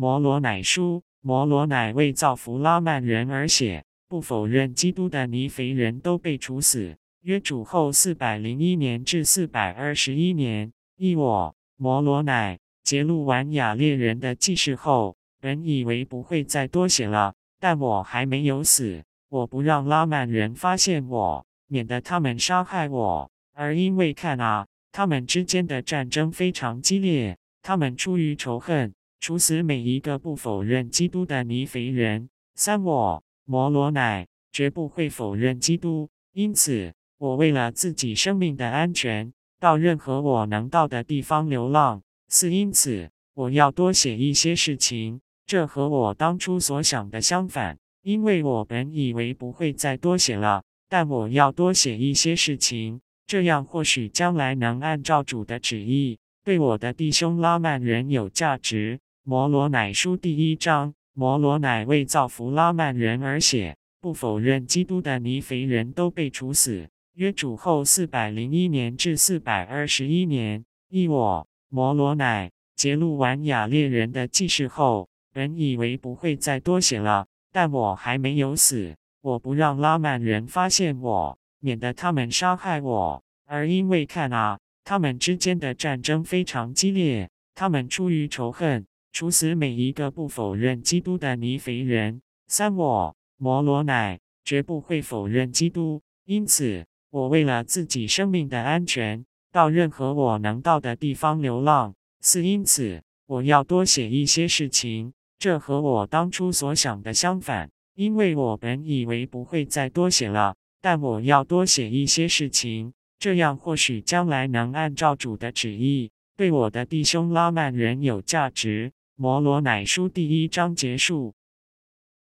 摩罗乃书，摩罗乃为造福拉曼人而写，不否认基督的尼肥人都被处死。约主后四百零一年至四百二十一年，一我摩罗乃揭露完雅列人的记事后，本以为不会再多写了，但我还没有死，我不让拉曼人发现我，免得他们杀害我。而因为看啊，他们之间的战争非常激烈，他们出于仇恨，处死每一个不否认基督的尼肥人。三我摩罗乃绝不会否认基督，因此。我为了自己生命的安全，到任何我能到的地方流浪。四，因此我要多写一些事情。这和我当初所想的相反，因为我本以为不会再多写了，但我要多写一些事情，这样或许将来能按照主的旨意，对我的弟兄拉曼人有价值。摩罗乃书第一章，摩罗乃为造福拉曼人而写，不否认基督的尼肥人都被处死。约主后四百零一年至四百二十一年，一我摩罗乃揭露完雅列人的记事后，本以为不会再多写了，但我还没有死，我不让拉曼人发现我，免得他们杀害我。而因为看啊，他们之间的战争非常激烈，他们出于仇恨，处死每一个不否认基督的尼肥人。三我摩罗乃绝不会否认基督，因此。我为了自己生命的安全，到任何我能到的地方流浪。四，因此我要多写一些事情。这和我当初所想的相反，因为我本以为不会再多写了，但我要多写一些事情，这样或许将来能按照主的旨意，对我的弟兄拉曼人有价值。摩罗乃书第一章结束。